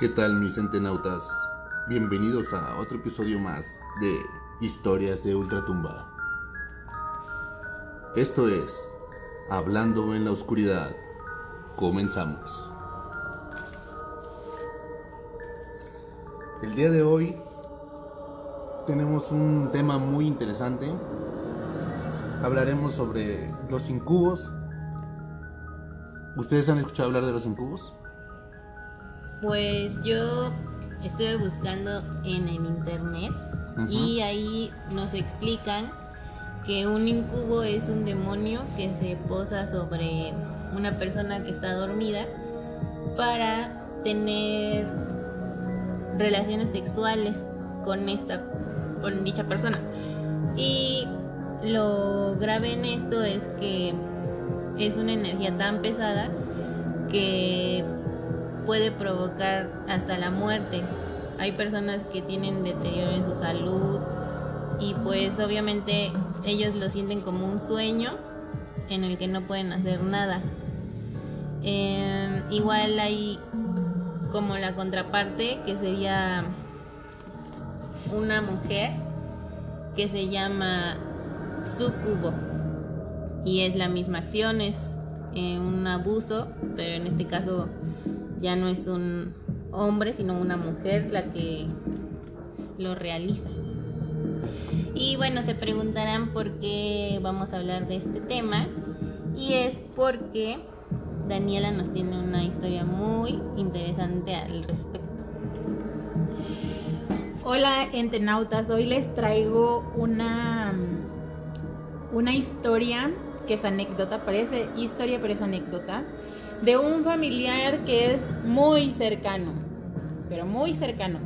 ¿Qué tal mis centenautas? Bienvenidos a otro episodio más de Historias de Ultratumba. Esto es Hablando en la Oscuridad. Comenzamos. El día de hoy tenemos un tema muy interesante. Hablaremos sobre los incubos. ¿Ustedes han escuchado hablar de los incubos? Pues yo estuve buscando en el internet y ahí nos explican que un incubo es un demonio que se posa sobre una persona que está dormida para tener relaciones sexuales con esta con dicha persona. Y lo grave en esto es que es una energía tan pesada que puede provocar hasta la muerte. Hay personas que tienen deterioro en su salud y pues obviamente ellos lo sienten como un sueño en el que no pueden hacer nada. Em, igual hay como la contraparte que sería una mujer que se llama sucubo y es la misma acción, es eh, un abuso, pero en este caso ya no es un hombre, sino una mujer la que lo realiza. Y bueno, se preguntarán por qué vamos a hablar de este tema. Y es porque Daniela nos tiene una historia muy interesante al respecto. Hola, entenautas. Hoy les traigo una, una historia que es anécdota, parece historia, pero es anécdota de un familiar que es muy cercano, pero muy cercano,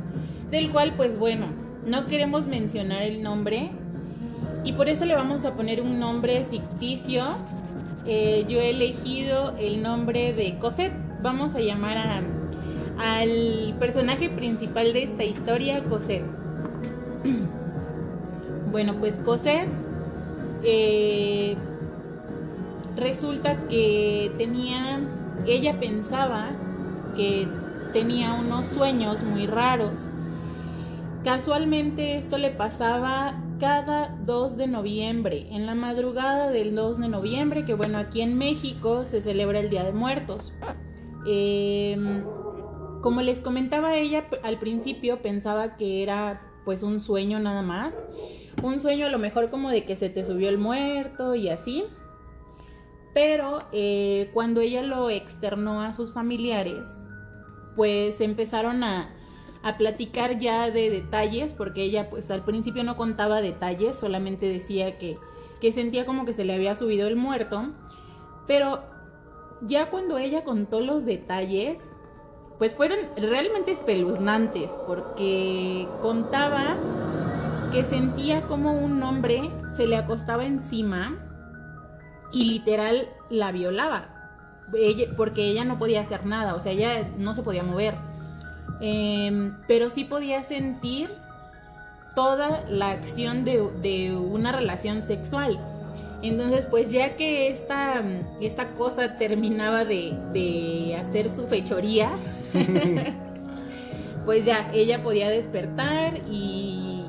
del cual pues bueno, no queremos mencionar el nombre y por eso le vamos a poner un nombre ficticio. Eh, yo he elegido el nombre de Cosette. Vamos a llamar a, al personaje principal de esta historia, Cosette. Bueno, pues Cosette eh, resulta que tenía ella pensaba que tenía unos sueños muy raros. Casualmente esto le pasaba cada 2 de noviembre, en la madrugada del 2 de noviembre, que bueno, aquí en México se celebra el Día de Muertos. Em, como les comentaba ella al principio, pensaba que era pues un sueño nada más. Un sueño a lo mejor como de que se te subió el muerto y así. Pero eh, cuando ella lo externó a sus familiares, pues empezaron a, platicar ya de detalles, porque ella pues al principio no contaba detalles, solamente decía que, que sentía como que se le había subido el muerto. Pero ya cuando ella contó los detalles, pues fueron realmente espeluznantes, porque contaba que sentía como un hombre se le acostaba encima y literal la violaba. porque ella no podía hacer nada, o sea, ella no se podía mover. Em, pero sí podía sentir toda la acción de, una relación sexual. Entonces, pues ya que esta, esta cosa terminaba de, hacer su fechoría, pues ya ella podía despertar y,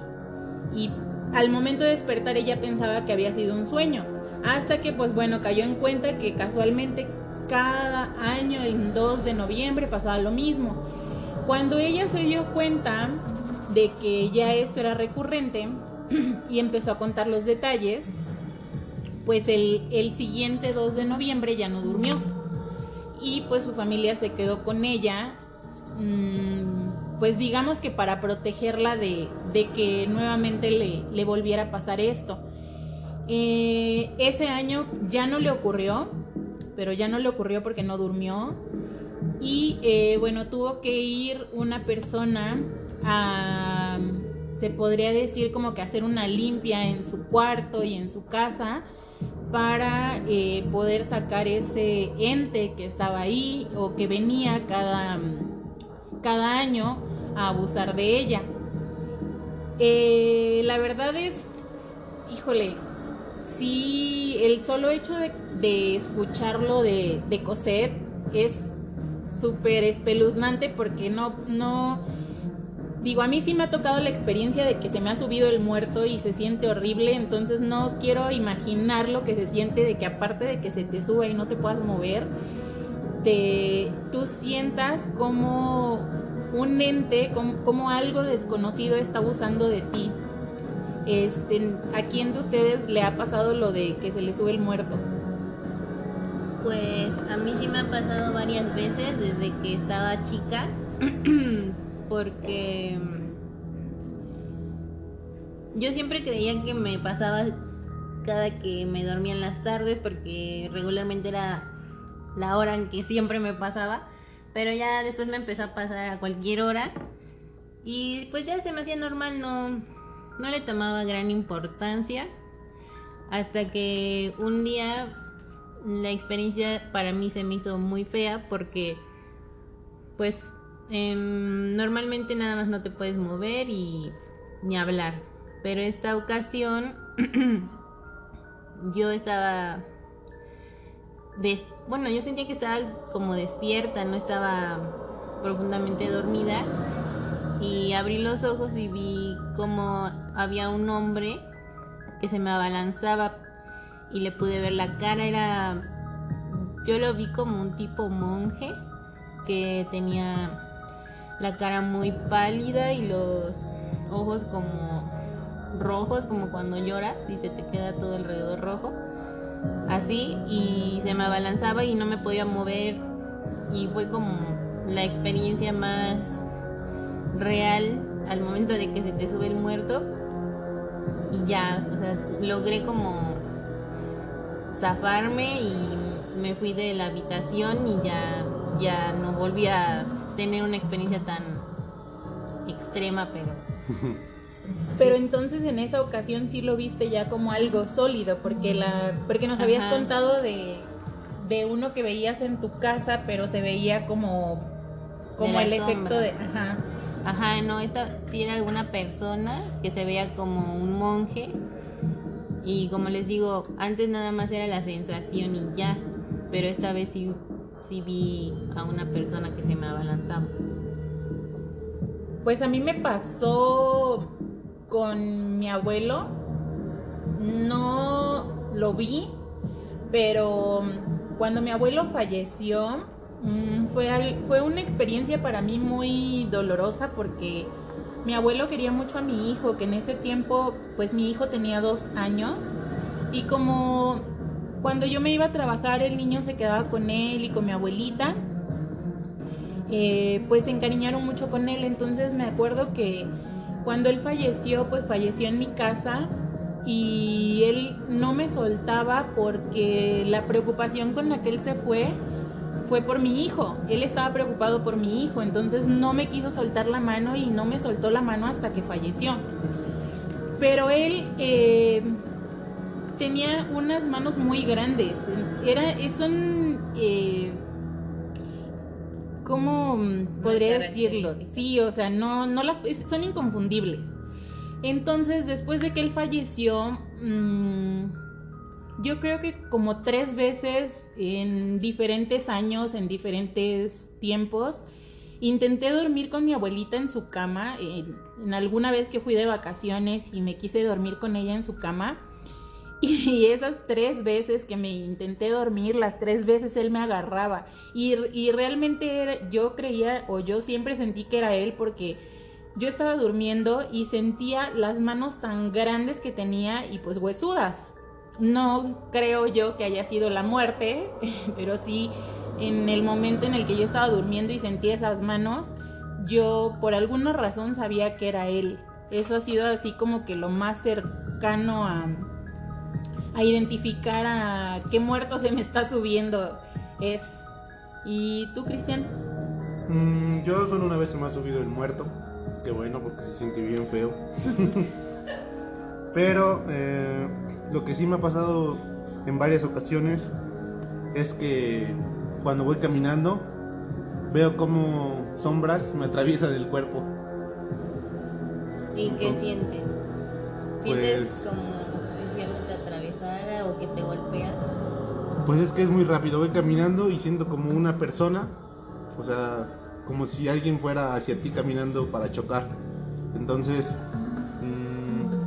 y al momento de despertar ella pensaba que había sido un sueño hasta que pues bueno, cayó en cuenta que casualmente cada año, el 2 de noviembre, pasaba lo mismo. Cuando ella se dio cuenta de que ya esto era recurrente y empezó a contar los detalles, pues el, siguiente 2 de noviembre ya no durmió. Y pues su familia se quedó con ella, mm, pues digamos que para protegerla de, que nuevamente le, le volviera a pasar esto. Eh, ese año ya no le ocurrió, pero ya no le ocurrió porque no durmió. Y eh, bueno, tuvo que ir una persona a, se podría decir como que hacer una limpia en su cuarto y en su casa para eh, poder sacar ese ente que estaba ahí o que venía cada, cada año a abusar de ella. la verdad es, híjole, sí, el solo hecho de, escucharlo de, de Cosette es súper espeluznante porque no, no, digo, a mí sí me ha tocado la experiencia de que se me ha subido el muerto y se siente horrible, entonces no quiero imaginar lo que se siente de que aparte de que se te suba y no te puedas mover, te, tú sientas como un ente, como, algo desconocido está abusando de ti. Este, ¿A quién de ustedes le ha pasado lo de que se le sube el muerto? Pues a mí sí me ha pasado varias veces desde que estaba chica, porque yo siempre creía que me pasaba cada que me dormía en las tardes, porque regularmente era la hora en que siempre me pasaba, pero ya después me empezó a pasar a cualquier hora y pues ya se me hacía normal, no, no le tomaba gran importancia hasta que un día la experiencia para mí se me hizo muy fea porque pues em, normalmente nada más no te puedes mover y ni hablar. Pero esta ocasión yo estaba... bueno, yo sentía que estaba como despierta, no estaba profundamente dormida. Y abrí los ojos y vi como había un hombre que se me abalanzaba y le pude ver la cara, era yo lo vi como un tipo monje que tenía la cara muy pálida y los ojos como rojos como cuando lloras y se te queda todo alrededor rojo así y se me abalanzaba y no me podía mover y fue como la experiencia más real al momento de que se te sube el muerto y ya, o sea, logré como zafarme y me fui de la habitación y ya, ya no volví a tener una experiencia tan extrema, pero... Pero entonces en esa ocasión sí lo viste ya como algo sólido, porque la, porque nos habías contado de, de uno que veías en tu casa, pero se veía como, como el efecto de, ajá. Ajá, no, esta sí era alguna persona que se veía como un monje. Y como les digo, antes nada más era la sensación y ya, pero esta vez sí, sí vi a una persona que se me abalanzaba. Pues a mí me pasó con mi abuelo, no lo vi, pero cuando mi abuelo falleció, mm, fue, fue una experiencia para mí muy dolorosa porque mi abuelo quería mucho a mi hijo, que en ese tiempo, pues mi hijo tenía dos años. Y como cuando yo me iba a trabajar, el niño se quedaba con él y con mi abuelita, eh, pues se encariñaron mucho con él. Entonces me acuerdo que cuando él falleció, pues falleció en mi casa y él no me soltaba porque la preocupación con la que él se fue fue por mi hijo. Él estaba preocupado por mi hijo, entonces no me quiso soltar la mano y no me soltó la mano hasta que falleció. Pero él eh, tenía unas manos muy grandes. Era, son, eh, ¿cómo podría decirlo? Sí, o sea, no, no las, son inconfundibles. Entonces, después de que él falleció, mmm, yo creo que como tres veces en diferentes años, en diferentes tiempos, intenté dormir con mi abuelita en su cama, en, alguna vez que fui de vacaciones y me quise dormir con ella en su cama. Y esas tres veces que me intenté dormir, las tres veces él me agarraba. Y, y realmente yo creía, o yo siempre sentí que era él porque yo estaba durmiendo y sentía las manos tan grandes que tenía y pues huesudas. No creo yo que haya sido la muerte, pero sí en el momento en el que yo estaba durmiendo y sentí esas manos, yo por alguna razón sabía que era él. Eso ha sido así como que lo más cercano a, a identificar a qué muerto se me está subiendo es. ¿Y tú, Cristian? Mm, yo solo una vez se me ha subido el muerto. Qué bueno, porque se siente bien feo. Pero eh, lo que sí me ha pasado en varias ocasiones es que cuando voy caminando veo como sombras me atraviesan el cuerpo. ¿Y qué sientes? ¿Sientes pues como si algo te atravesara o que te golpea? Pues es que es muy rápido, voy caminando y siento como una persona O sea, como si alguien fuera hacia ti caminando para chocar. Entonces,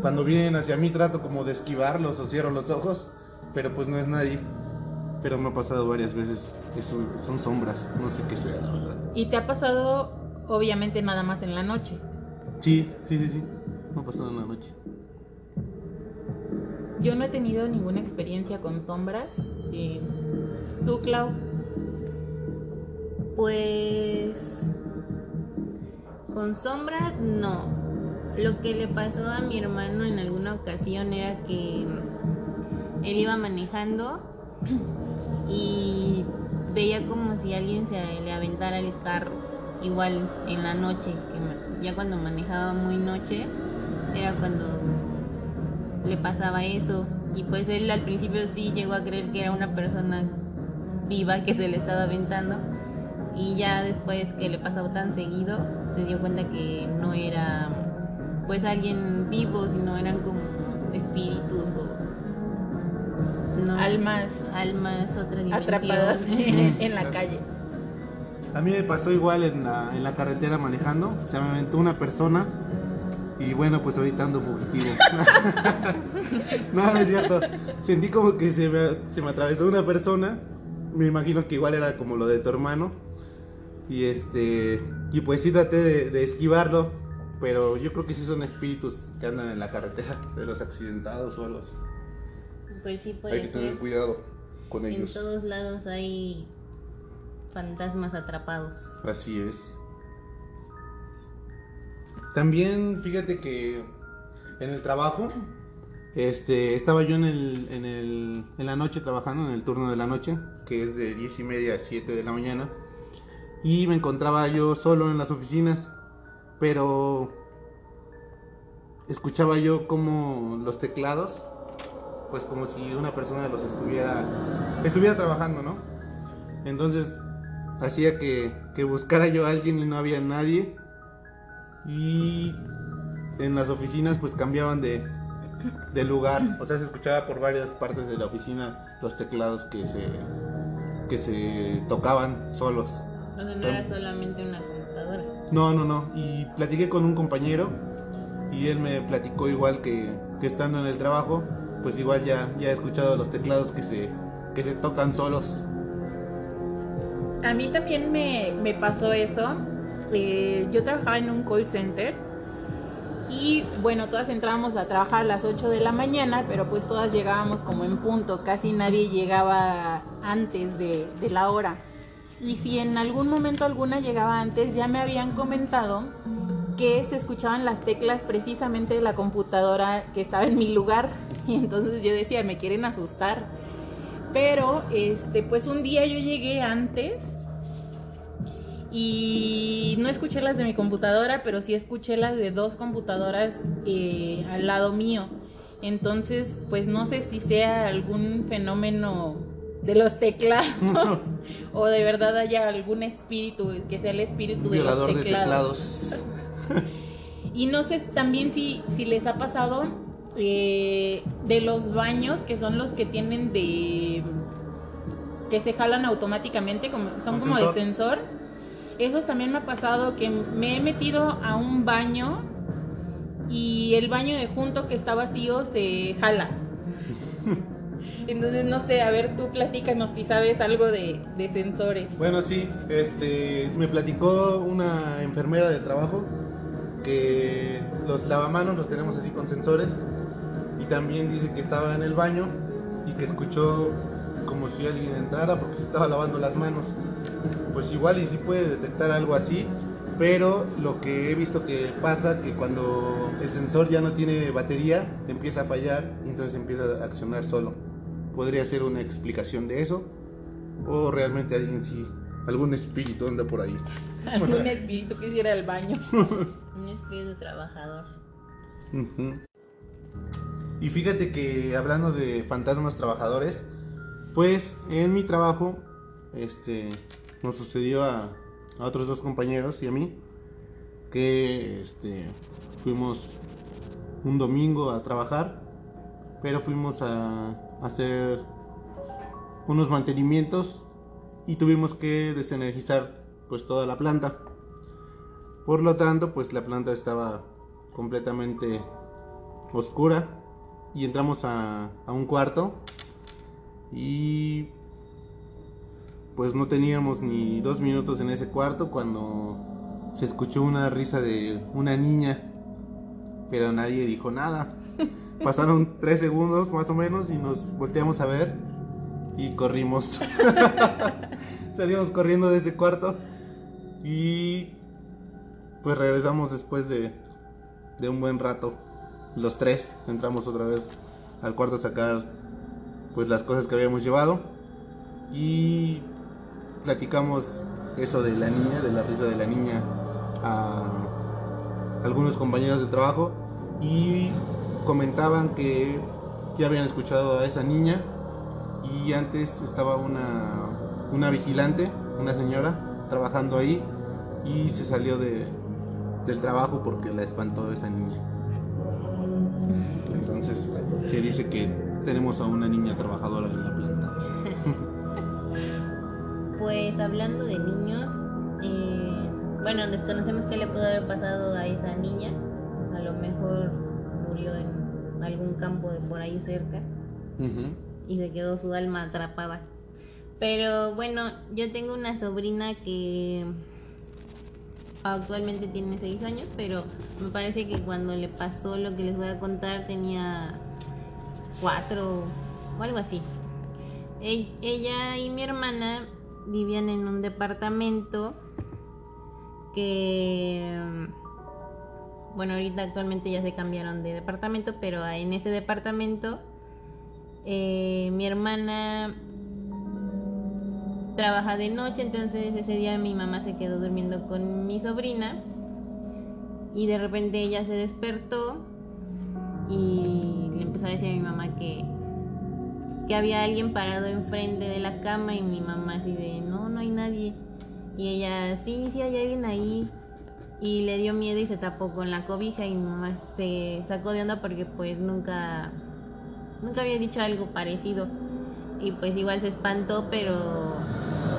cuando vienen hacia mí trato como de esquivarlos o cierro los ojos, pero pues no es nadie. Pero me ha pasado varias veces, eso son sombras, no sé qué sea la verdad. ¿Y te ha pasado, obviamente, nada más en la noche? Sí, sí, sí, sí, me ha pasado en la noche. Yo no he tenido ninguna experiencia con sombras. Eh, ¿Tú, Clau? Pues con sombras no. Lo que le pasó a mi hermano en alguna ocasión era que él iba manejando y veía como si alguien se le aventara el carro. Igual en la noche, que ya cuando manejaba muy noche, era cuando le pasaba eso. Y pues él al principio sí llegó a creer que era una persona viva que se le estaba aventando. Y ya después que le pasaba tan seguido, se dio cuenta que no era pues alguien vivo, sino eran como espíritus o no, almas almas otra dimensión. atrapadas en la calle. A mí me pasó igual en la, en la carretera manejando, se me aventó una persona y bueno, pues ahorita ando fugitivo. no, no es cierto. Sentí como que se me, se me atravesó una persona. Me imagino que igual era como lo de tu hermano. Y este. Y pues sí traté de, de esquivarlo. Pero yo creo que sí son espíritus que andan en la carretera, de los accidentados o algo así. Pues sí puede Hay que ser. tener cuidado con En ellos. todos lados hay fantasmas atrapados. Así es. También fíjate que en el trabajo, este, estaba yo en, el, en, el, en la noche trabajando, en el turno de la noche, que es de 10 y media a 7 de la mañana, y me encontraba yo solo en las oficinas, pero escuchaba yo como los teclados, pues como si una persona los estuviera, estuviera trabajando, ¿no? Entonces hacía que, que buscara yo a alguien y no había nadie. Y en las oficinas pues cambiaban de, de lugar. O sea, se escuchaba por varias partes de la oficina los teclados que se, que se tocaban solos. O sea, no era solamente una. No, no, no. Y platiqué con un compañero y él me platicó igual que, estando en el trabajo, pues igual ya, ya he escuchado los teclados que se, que se tocan solos. A mí también me, me pasó eso. Eh, yo trabajaba en un call center y bueno, todas entrábamos a trabajar a las 8 de la mañana, pero pues todas llegábamos como en punto, casi nadie llegaba antes de, de la hora. Y si en algún momento alguna llegaba antes, ya me habían comentado que se escuchaban las teclas precisamente de la computadora que estaba en mi lugar. Y entonces yo decía, me quieren asustar. Pero, este, pues un día yo llegué antes y no escuché las de mi computadora, pero sí escuché las de dos computadoras eh, al lado mío. Entonces, pues no sé si sea algún fenómeno de los teclados o de verdad haya algún espíritu que sea el espíritu de los de teclados. teclados. Y no sé también si, si les ha pasado eh, de los baños que son los que tienen de que se jalan automáticamente, como, son como sensor. de sensor. Esos también me ha pasado que me he metido a un baño y el baño de junto que está vacío se jala. Entonces, no sé, a ver, tú platícanos si sabes algo de, sensores. Bueno, sí, este, me platicó una enfermera del trabajo que los lavamanos los tenemos así con sensores y también dice que estaba en el baño y que escuchó como si alguien entrara porque se estaba lavando las manos. Pues igual y sí puede detectar algo así, pero lo que he visto que pasa que cuando el sensor ya no tiene batería empieza a fallar y entonces empieza a accionar solo. Podría ser una explicación de eso o realmente alguien sí, algún espíritu anda por ahí. Algún espíritu que hiciera el baño. Un espíritu trabajador. Y fíjate que hablando de fantasmas trabajadores, pues en mi trabajo, este, nos sucedió a, a otros dos compañeros y a mí que, este, fuimos un domingo a trabajar, pero fuimos a hacer unos mantenimientos y tuvimos que desenergizar pues toda la planta. Por lo tanto, pues la planta estaba completamente oscura y entramos a, a un cuarto y pues no teníamos ni dos minutos en ese cuarto cuando se escuchó una risa de una niña, pero nadie dijo nada. Pasaron tres segundos más o menos y nos volteamos a ver y corrimos. Salimos corriendo de ese cuarto y pues regresamos después de, de un buen rato. Los tres entramos otra vez al cuarto a sacar pues las cosas que habíamos llevado y platicamos eso de la niña, de la risa de la niña a algunos compañeros de trabajo y comentaban que ya habían escuchado a esa niña y antes estaba una, una vigilante, una señora, trabajando ahí y se salió de, del trabajo porque la espantó esa niña. Entonces se dice que tenemos a una niña trabajadora en la planta. Pues hablando de niños, eh, bueno, desconocemos qué le pudo haber pasado a esa niña. Campo de por ahí cerca y se quedó su alma atrapada. Pero bueno, yo tengo una sobrina que actualmente tiene 6 años, pero me parece que cuando le pasó lo que les voy a contar tenía 4 o algo así. Ella y mi hermana vivían en un departamento que bueno, ahorita actualmente ya se cambiaron de departamento, pero en ese departamento eh, mi hermana trabaja de noche, entonces ese día mi mamá se quedó durmiendo con mi sobrina y de repente ella se despertó y le empezó a decir a mi mamá que que había alguien parado enfrente de la cama y mi mamá así de no, no hay nadie. Y ella, sí, sí hay alguien ahí. Y le dio miedo y se tapó con la cobija y mamá se sacó de onda porque pues nunca, nunca había dicho algo parecido. Y pues igual se espantó, pero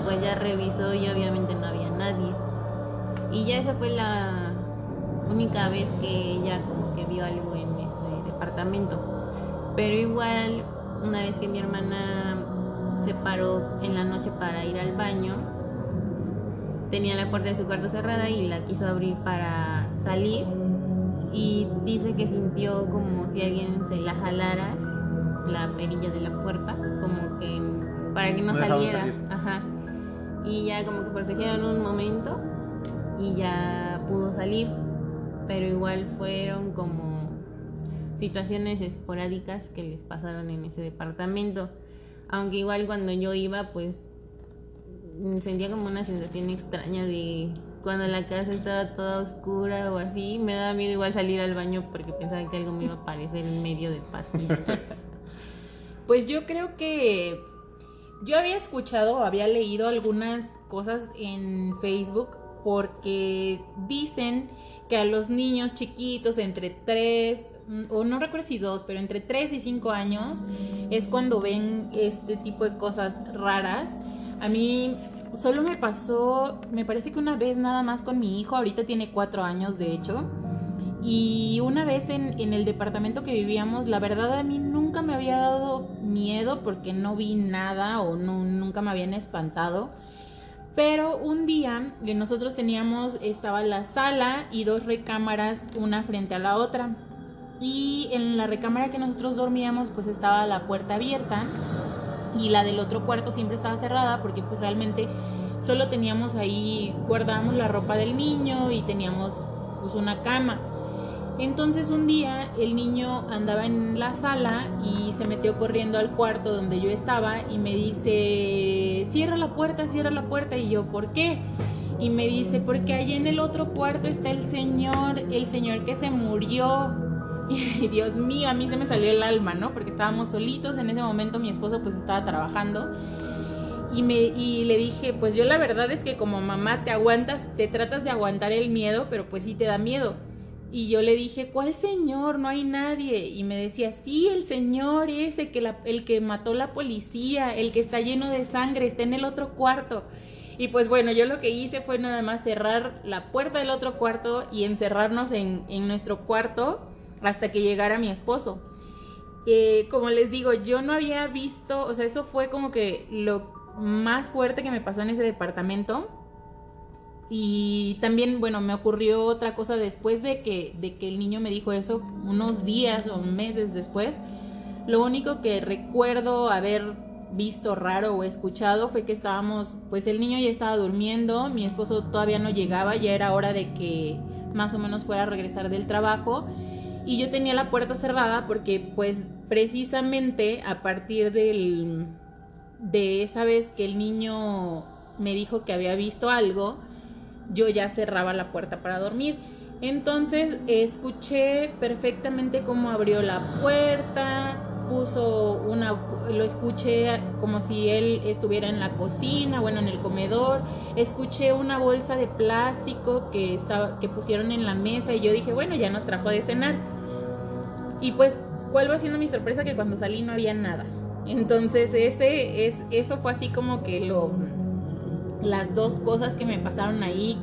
pues ya revisó y obviamente no había nadie. Y ya esa fue la única vez que ella como que vio algo en ese departamento. Pero igual, una vez que mi hermana se paró en la noche para ir al baño, tenía la puerta de su cuarto cerrada y la quiso abrir para salir. Y dice que sintió como si alguien se la jalara la perilla de la puerta, como que para que no, No saliera. Ajá. Y ya como que protegieron un momento y ya pudo salir, pero igual fueron como situaciones esporádicas que les pasaron en ese departamento. Aunque igual cuando yo iba, pues sentía como una sensación extraña de cuando la casa estaba toda oscura o así. Me daba miedo igual salir al baño porque pensaba que algo me iba a aparecer en medio del pasillo. Pues yo creo que yo había escuchado había leído algunas cosas en Facebook porque dicen que a los niños chiquitos entre 3, o no recuerdo si 2, pero entre 3 y 5 años es cuando ven este tipo de cosas raras. A mí solo me pasó, me parece que una vez nada más con mi hijo, ahorita tiene 4 años de hecho. Y una vez en, en, el departamento que vivíamos, la verdad a mí nunca me había dado miedo porque no vi nada o no, nunca me habían espantado. Pero un día que nosotros teníamos, estaba la sala y dos recámaras, una frente a la otra. Y en la recámara que nosotros dormíamos, pues estaba la puerta abierta y la del otro cuarto siempre estaba cerrada porque pues realmente solo teníamos ahí, guardábamos la ropa del niño y teníamos pues una cama. Entonces un día el niño andaba en la sala y se metió corriendo al cuarto donde yo estaba y me dice, cierra la puerta, cierra la puerta. Y yo, ¿por qué? Y me dice, porque allí en el otro cuarto está el señor, el señor que se murió. Y Dios mío, a mí se me salió el alma, ¿no? Porque estábamos solitos, en ese momento mi esposo pues estaba trabajando. Y, me, y le dije, pues yo la verdad es que como mamá te aguantas, te tratas de aguantar el miedo, pero pues sí te da miedo. Y yo le dije, ¿cuál señor? No hay nadie. Y me decía, sí, el señor ese, que la, el que mató la policía, el que está lleno de sangre, está en el otro cuarto. Y pues bueno, yo lo que hice fue nada más cerrar la puerta del otro cuarto y encerrarnos en, en nuestro cuarto hasta que llegara mi esposo. Eh, como les digo, yo no había visto, o sea, eso fue como que lo más fuerte que me pasó en ese departamento. Y también, bueno, me ocurrió otra cosa después de que, de que el niño me dijo eso, unos días o meses después. Lo único que recuerdo haber visto raro o escuchado fue que estábamos, pues el niño ya estaba durmiendo, mi esposo todavía no llegaba, ya era hora de que más o menos fuera a regresar del trabajo y yo tenía la puerta cerrada porque pues precisamente a partir del de esa vez que el niño me dijo que había visto algo, yo ya cerraba la puerta para dormir. Entonces escuché perfectamente cómo abrió la puerta, puso una, lo escuché como si él estuviera en la cocina, bueno, en el comedor, escuché una bolsa de plástico que estaba, que pusieron en la mesa y yo dije, bueno, ya nos trajo de cenar. Y pues, vuelvo haciendo mi sorpresa que cuando salí no había nada. Entonces, ese es, eso fue así como que lo, las dos cosas que me pasaron ahí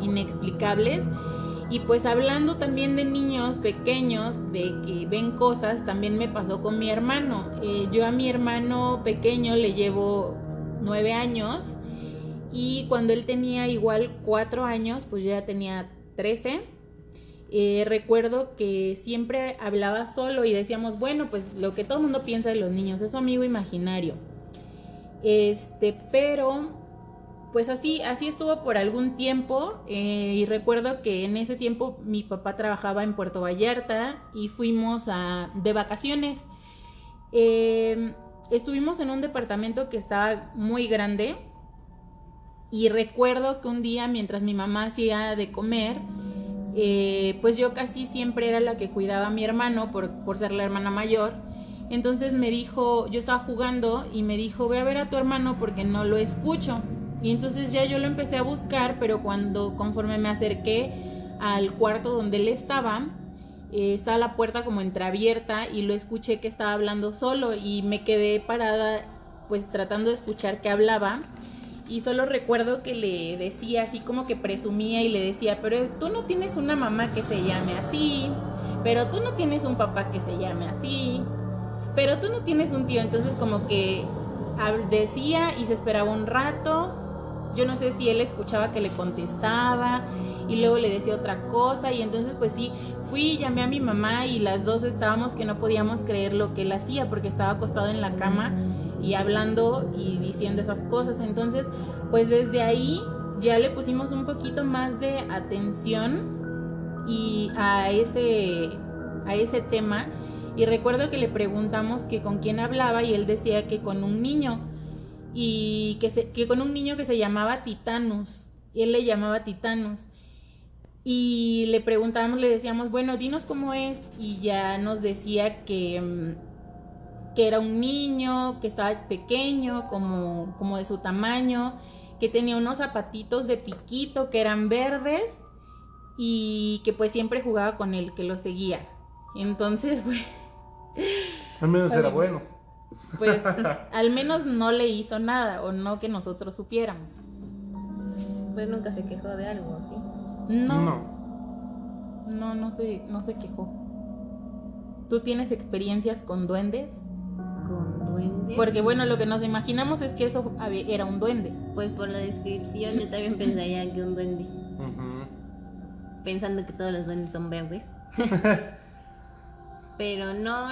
inexplicables. Y pues hablando también de niños pequeños, de que ven cosas, también me pasó con mi hermano. Eh, yo a mi hermano pequeño le llevo nueve años y cuando él tenía igual cuatro años, pues yo ya tenía trece. Eh, recuerdo que siempre hablaba solo y decíamos, bueno, pues lo que todo el mundo piensa de los niños es su amigo imaginario. Este, pero pues así, así estuvo por algún tiempo eh, y recuerdo que en ese tiempo mi papá trabajaba en Puerto Vallarta y fuimos a, de vacaciones. Eh, estuvimos en un departamento que estaba muy grande y recuerdo que un día mientras mi mamá hacía de comer, eh, pues yo casi siempre era la que cuidaba a mi hermano por, por ser la hermana mayor. Entonces me dijo, yo estaba jugando y me dijo, ve a ver a tu hermano porque no lo escucho. Y entonces ya yo lo empecé a buscar, pero cuando conforme me acerqué al cuarto donde él estaba, eh, estaba la puerta como entreabierta y lo escuché que estaba hablando solo y me quedé parada pues tratando de escuchar que hablaba y solo recuerdo que le decía así como que presumía y le decía, pero tú no tienes una mamá que se llame así, pero tú no tienes un papá que se llame así, pero tú no tienes un tío, entonces como que decía y se esperaba un rato. Yo no sé si él escuchaba que le contestaba y luego le decía otra cosa y entonces pues sí, fui, llamé a mi mamá y las dos estábamos que no podíamos creer lo que él hacía porque estaba acostado en la cama y hablando y diciendo esas cosas. Entonces, pues desde ahí ya le pusimos un poquito más de atención y a ese a ese tema y recuerdo que le preguntamos que con quién hablaba y él decía que con un niño y que, se, que con un niño que se llamaba Titanus, él le llamaba Titanus. Y le preguntábamos, le decíamos, bueno, dinos cómo es, y ya nos decía que, mm, que era un niño, que estaba pequeño, como, como de su tamaño, que tenía unos zapatitos de piquito que eran verdes y que pues siempre jugaba con él, que lo seguía. Entonces, pues... Al menos era bueno pues al menos no le hizo nada o no que nosotros supiéramos. Pues nunca se quejó de algo, ¿sí? No. No. No, no se, no se quejó. ¿Tú tienes experiencias con duendes? ¿Con duendes? Porque bueno, lo que nos imaginamos es que eso era un duende. Pues por la descripción yo también pensaría que un duende. Pensando que todos los duendes son verdes. Pero no,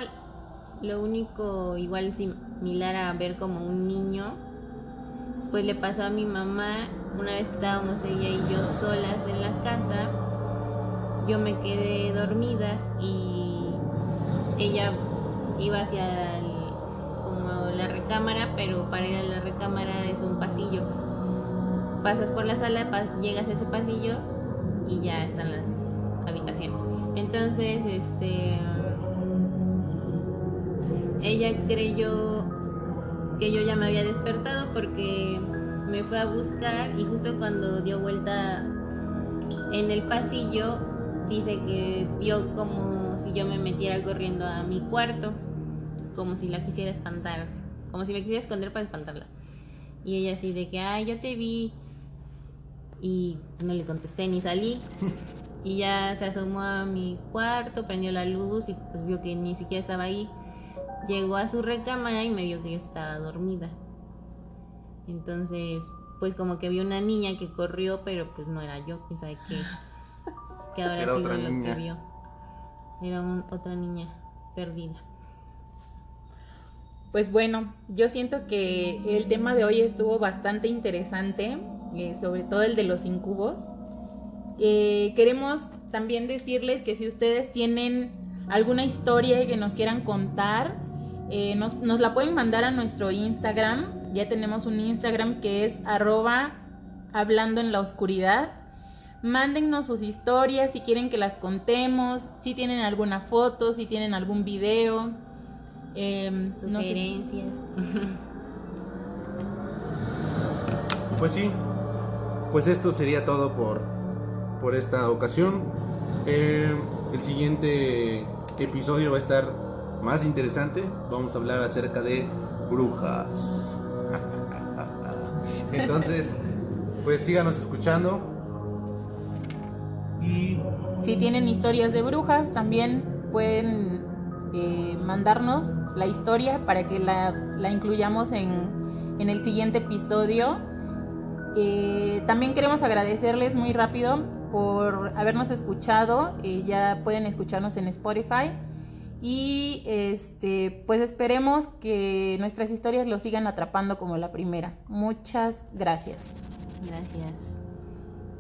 lo único igual similar a ver como un niño, pues le pasó a mi mamá una vez que estábamos ella y yo solas en la casa. Yo me quedé dormida y ella iba hacia la recámara, pero para ir a la recámara es un pasillo. Pasas por la sala, llegas a ese pasillo y ya están las habitaciones. Entonces, este ella creyó que yo ya me había despertado porque me fue a buscar y justo cuando dio vuelta en el pasillo dice que vio como si yo me metiera corriendo a mi cuarto, como si la quisiera espantar, como si me quisiera esconder para espantarla. Y ella así de que, ay, yo te vi y no le contesté ni salí. Y ya se asomó a mi cuarto, prendió la luz y pues vio que ni siquiera estaba ahí. Llegó a su recámara y me vio que yo estaba dormida. Entonces, pues como que vio una niña que corrió, pero pues no era yo, quién sabe qué, qué habrá Era sido lo que vio. Era un- otra niña perdida. Pues bueno, yo siento que el tema de hoy estuvo bastante interesante, eh, sobre todo el de los incubos. Eh, queremos también decirles que si ustedes tienen alguna historia que nos quieran contar, eh, nos, nos la pueden mandar a nuestro Instagram. Ya tenemos un Instagram que es arroba hablando en la oscuridad. Mándennos sus historias si quieren que las contemos, si tienen alguna foto, si tienen algún video. Em, no sé. Sugerencias. Pues sí, pues esto sería todo por, por esta ocasión. Eh, el siguiente episodio va a estar más interesante. Vamos a hablar acerca de brujas. Entonces, pues síganos escuchando. Y Si tienen historias de brujas, también pueden eh, mandarnos la historia para que la, la incluyamos en, en el siguiente episodio. Eh, también queremos agradecerles muy rápido por habernos escuchado. Eh, ya pueden escucharnos en Spotify. Y este, pues esperemos que nuestras historias los sigan atrapando como la primera. Muchas gracias. Gracias.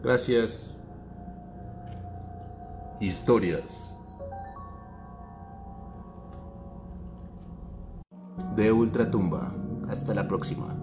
gracias. Historias. De Ultratumba. Hasta la próxima.